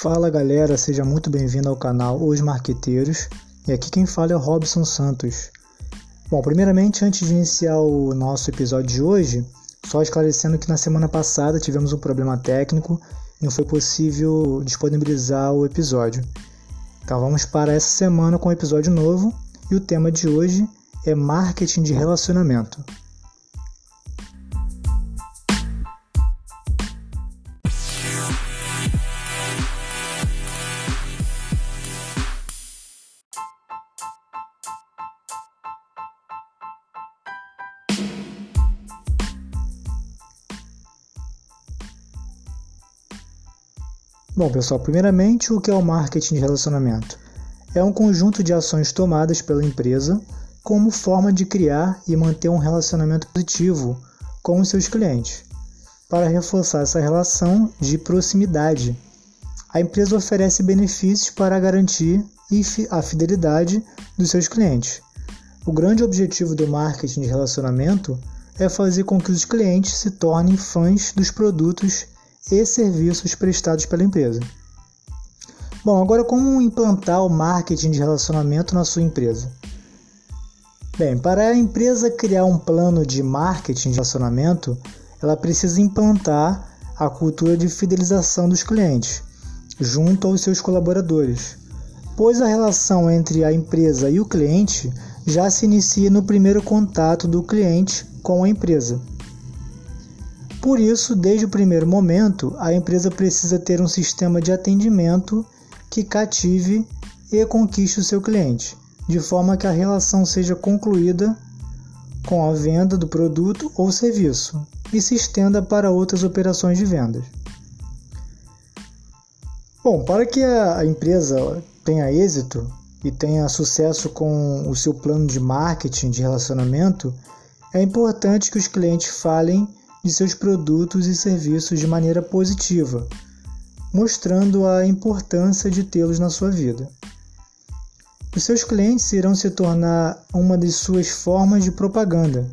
Fala galera, seja muito bem-vindo ao canal Os Marqueteiros e aqui quem fala é o Robson Santos. Bom, primeiramente, antes de iniciar o nosso episódio de hoje, só esclarecendo que na semana passada tivemos um problema técnico e não foi possível disponibilizar o episódio. Então vamos para essa semana com um episódio novo e o tema de hoje é marketing de relacionamento. Bom, pessoal, primeiramente, o que é o marketing de relacionamento? É um conjunto de ações tomadas pela empresa como forma de criar e manter um relacionamento positivo com os seus clientes, para reforçar essa relação de proximidade. A empresa oferece benefícios para garantir a fidelidade dos seus clientes. O grande objetivo do marketing de relacionamento é fazer com que os clientes se tornem fãs dos produtos e serviços prestados pela empresa. Bom, agora como implantar o marketing de relacionamento na sua empresa? Bem, para a empresa criar um plano de marketing de relacionamento, ela precisa implantar a cultura de fidelização dos clientes junto aos seus colaboradores, pois a relação entre a empresa e o cliente já se inicia no primeiro contato do cliente com a empresa. Por isso, desde o primeiro momento, a empresa precisa ter um sistema de atendimento que cative e conquiste o seu cliente, de forma que a relação seja concluída com a venda do produto ou serviço e se estenda para outras operações de vendas. Bom, para que a empresa tenha êxito e tenha sucesso com o seu plano de marketing de relacionamento, é importante que os clientes falem de seus produtos e serviços de maneira positiva, mostrando a importância de tê-los na sua vida. Os seus clientes irão se tornar uma de suas formas de propaganda,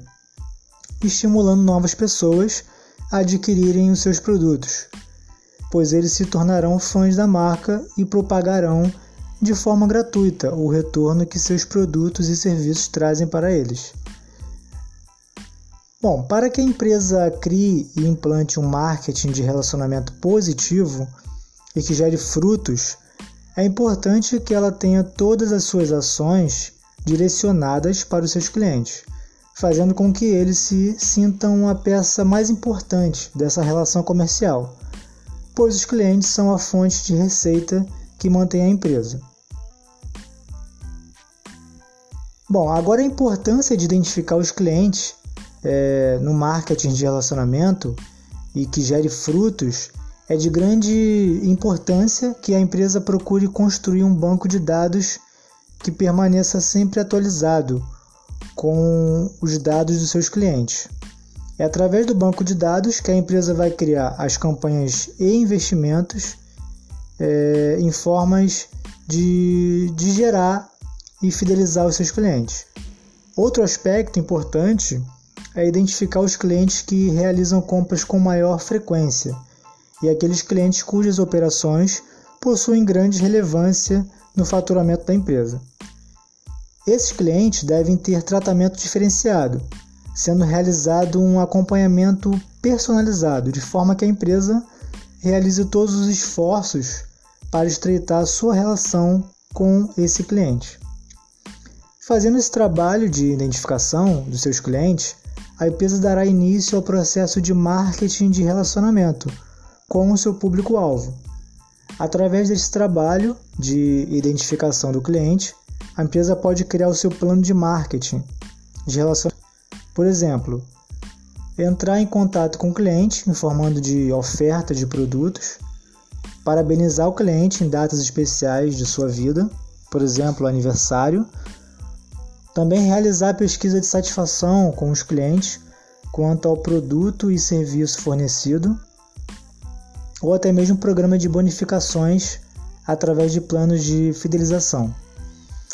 estimulando novas pessoas a adquirirem os seus produtos, pois eles se tornarão fãs da marca e propagarão de forma gratuita o retorno que seus produtos e serviços trazem para eles. Bom, para que a empresa crie e implante um marketing de relacionamento positivo e que gere frutos, é importante que ela tenha todas as suas ações direcionadas para os seus clientes, fazendo com que eles se sintam a peça mais importante dessa relação comercial, pois os clientes são a fonte de receita que mantém a empresa. Bom, agora a importância de identificar os clientes é, no marketing de relacionamento e que gere frutos, é de grande importância que a empresa procure construir um banco de dados que permaneça sempre atualizado com os dados dos seus clientes. É através do banco de dados que a empresa vai criar as campanhas e investimentos é, em formas de, de gerar e fidelizar os seus clientes. Outro aspecto importante é identificar os clientes que realizam compras com maior frequência e aqueles clientes cujas operações possuem grande relevância no faturamento da empresa. Esses clientes devem ter tratamento diferenciado, sendo realizado um acompanhamento personalizado, de forma que a empresa realize todos os esforços para estreitar sua relação com esse cliente. Fazendo esse trabalho de identificação dos seus clientes, a empresa dará início ao processo de marketing de relacionamento com o seu público-alvo. Através desse trabalho de identificação do cliente, a empresa pode criar o seu plano de marketing de relacionamento. Por exemplo, entrar em contato com o cliente informando de oferta de produtos, parabenizar o cliente em datas especiais de sua vida, por exemplo, aniversário, também realizar pesquisa de satisfação com os clientes quanto ao produto e serviço fornecido, ou até mesmo programa de bonificações através de planos de fidelização.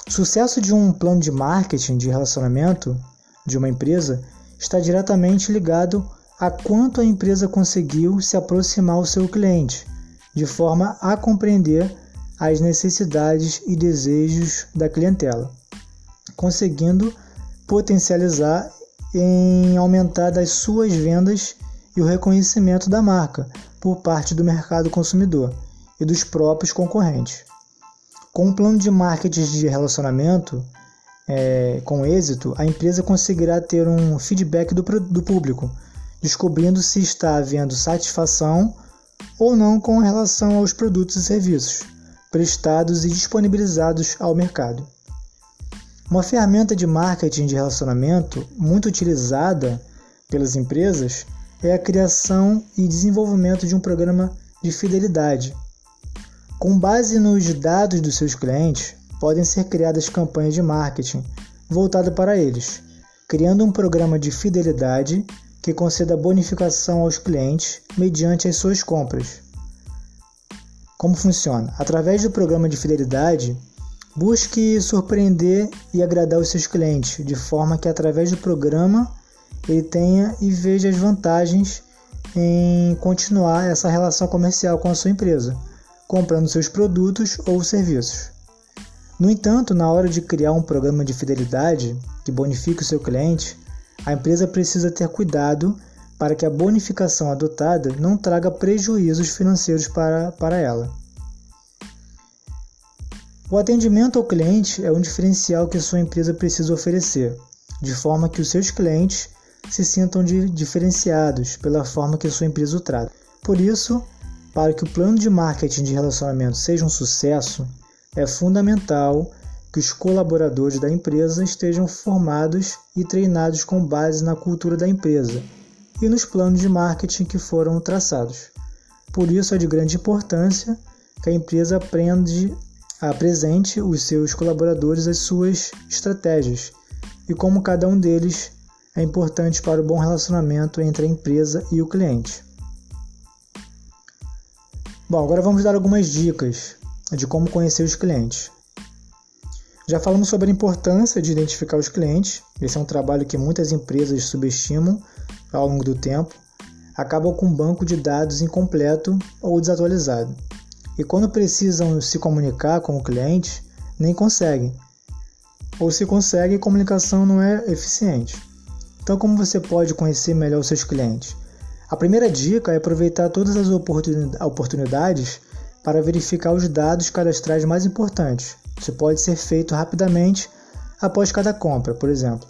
O sucesso de um plano de marketing de relacionamento de uma empresa está diretamente ligado a quanto a empresa conseguiu se aproximar ao seu cliente de forma a compreender as necessidades e desejos da clientela, conseguindo potencializar em aumentar as suas vendas e o reconhecimento da marca por parte do mercado consumidor e dos próprios concorrentes. Com um plano de marketing de relacionamento é, com êxito, a empresa conseguirá ter um feedback do, do público, descobrindo se está havendo satisfação ou não com relação aos produtos e serviços prestados e disponibilizados ao mercado. Uma ferramenta de marketing de relacionamento muito utilizada pelas empresas é a criação e desenvolvimento de um programa de fidelidade. Com base nos dados dos seus clientes, podem ser criadas campanhas de marketing voltadas para eles, criando um programa de fidelidade que conceda bonificação aos clientes mediante as suas compras. Como funciona? Através do programa de fidelidade, busque surpreender e agradar os seus clientes, de forma que através do programa ele tenha e veja as vantagens em continuar essa relação comercial com a sua empresa, comprando seus produtos ou serviços. No entanto, na hora de criar um programa de fidelidade que bonifique o seu cliente, a empresa precisa ter cuidado para que a bonificação adotada não traga prejuízos financeiros para, para ela. O atendimento ao cliente é um diferencial que sua empresa precisa oferecer, de forma que os seus clientes se sintam diferenciados pela forma que sua empresa o trata. Por isso, para que o plano de marketing de relacionamento seja um sucesso, é fundamental que os colaboradores da empresa estejam formados e treinados com base na cultura da empresa e nos planos de marketing que foram traçados. Por isso é de grande importância que a empresa aprende, apresente os seus colaboradores as suas estratégias e como cada um deles é importante para o bom relacionamento entre a empresa e o cliente. Bom, agora vamos dar algumas dicas de como conhecer os clientes. Já falamos sobre a importância de identificar os clientes. Esse é um trabalho que muitas empresas subestimam ao longo do tempo. Acabam com um banco de dados incompleto ou desatualizado. E quando precisam se comunicar com o cliente, nem conseguem. Ou se consegue, a comunicação não é eficiente. Então, como você pode conhecer melhor os seus clientes? A primeira dica é aproveitar todas as oportunidades para verificar os dados cadastrais mais importantes. Isso pode ser feito rapidamente após cada compra, por exemplo.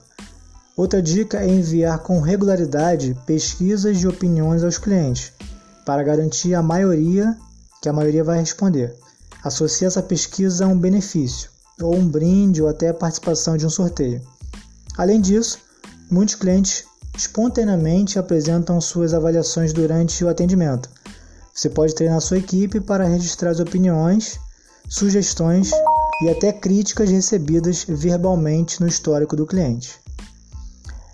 Outra dica é enviar com regularidade pesquisas de opiniões aos clientes, para garantir a maioria que a maioria vai responder. Associe essa pesquisa a um benefício, ou um brinde, ou até a participação de um sorteio. Além disso, Muitos clientes espontaneamente apresentam suas avaliações durante o atendimento. Você pode treinar sua equipe para registrar as opiniões, sugestões e até críticas recebidas verbalmente no histórico do cliente.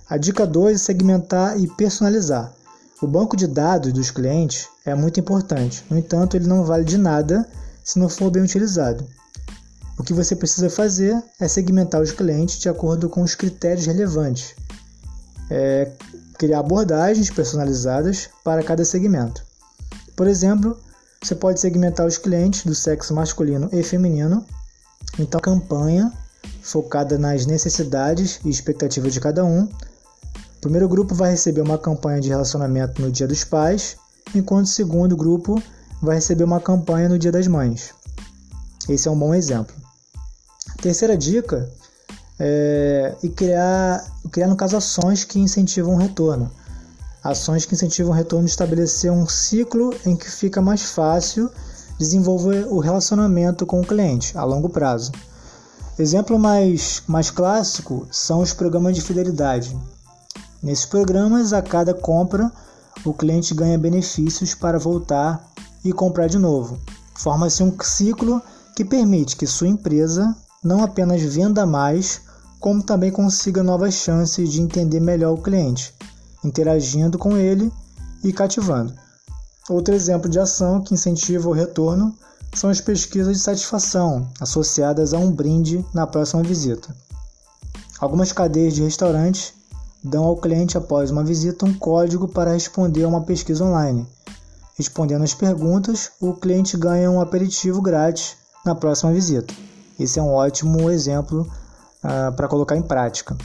A dica 2 é segmentar e personalizar. O banco de dados dos clientes é muito importante, no entanto, ele não vale de nada se não for bem utilizado. O que você precisa fazer é segmentar os clientes de acordo com os critérios relevantes é, criar abordagens personalizadas para cada segmento. Por exemplo, você pode segmentar os clientes do sexo masculino e feminino. Então, campanha focada nas necessidades e expectativas de cada um. Primeiro grupo vai receber uma campanha de relacionamento no Dia dos Pais, enquanto o segundo grupo vai receber uma campanha no Dia das Mães. Esse é um bom exemplo. Terceira dica é, e criar, criar, no caso, ações que incentivam o retorno. Ações que incentivam o retorno estabelecer um ciclo em que fica mais fácil desenvolver o relacionamento com o cliente a longo prazo. Exemplo mais, mais clássico são os programas de fidelidade. Nesses programas, a cada compra, o cliente ganha benefícios para voltar e comprar de novo. Forma-se um ciclo que permite que sua empresa não apenas venda mais, como também consiga novas chances de entender melhor o cliente, interagindo com ele e cativando. Outro exemplo de ação que incentiva o retorno são as pesquisas de satisfação associadas a um brinde na próxima visita. Algumas cadeias de restaurantes dão ao cliente após uma visita um código para responder a uma pesquisa online. respondendo as perguntas, o cliente ganha um aperitivo grátis na próxima visita. Esse é um ótimo exemplo ah, para colocar em prática.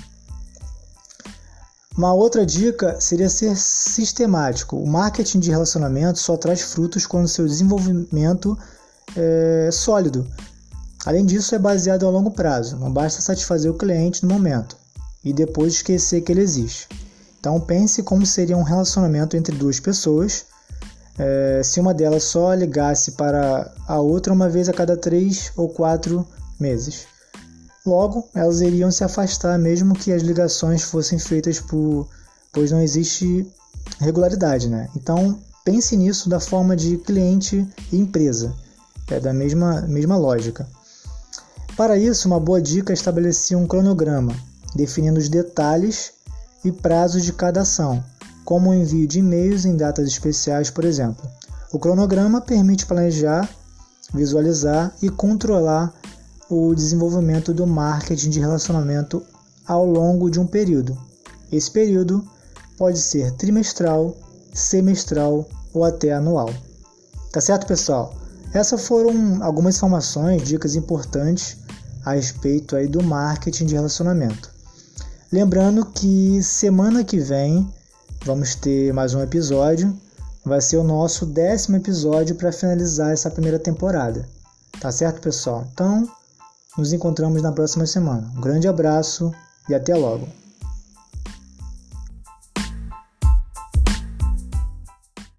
Uma outra dica seria ser sistemático. O marketing de relacionamento só traz frutos quando seu desenvolvimento é sólido. Além disso, é baseado a longo prazo. Não basta satisfazer o cliente no momento e depois esquecer que ele existe. Então pense como seria um relacionamento entre duas pessoas é, se uma delas só ligasse para a outra uma vez a cada três ou quatro meses. Logo, elas iriam se afastar mesmo que as ligações fossem feitas por, pois não existe regularidade, né? Então pense nisso da forma de cliente e empresa, é da mesma, mesma lógica. Para isso, uma boa dica é estabelecer um cronograma, definindo os detalhes e prazos de cada ação, como o envio de e-mails em datas especiais, por exemplo. O cronograma permite planejar, visualizar e controlar o desenvolvimento do marketing de relacionamento ao longo de um período. Esse período pode ser trimestral, semestral ou até anual. Tá certo, pessoal? Essas foram algumas informações, dicas importantes a respeito aí do marketing de relacionamento. Lembrando que semana que vem vamos ter mais um episódio. Vai ser o nosso décimo episódio para finalizar essa primeira temporada. Tá certo, pessoal? Então, nos encontramos na próxima semana. Um grande abraço e até logo!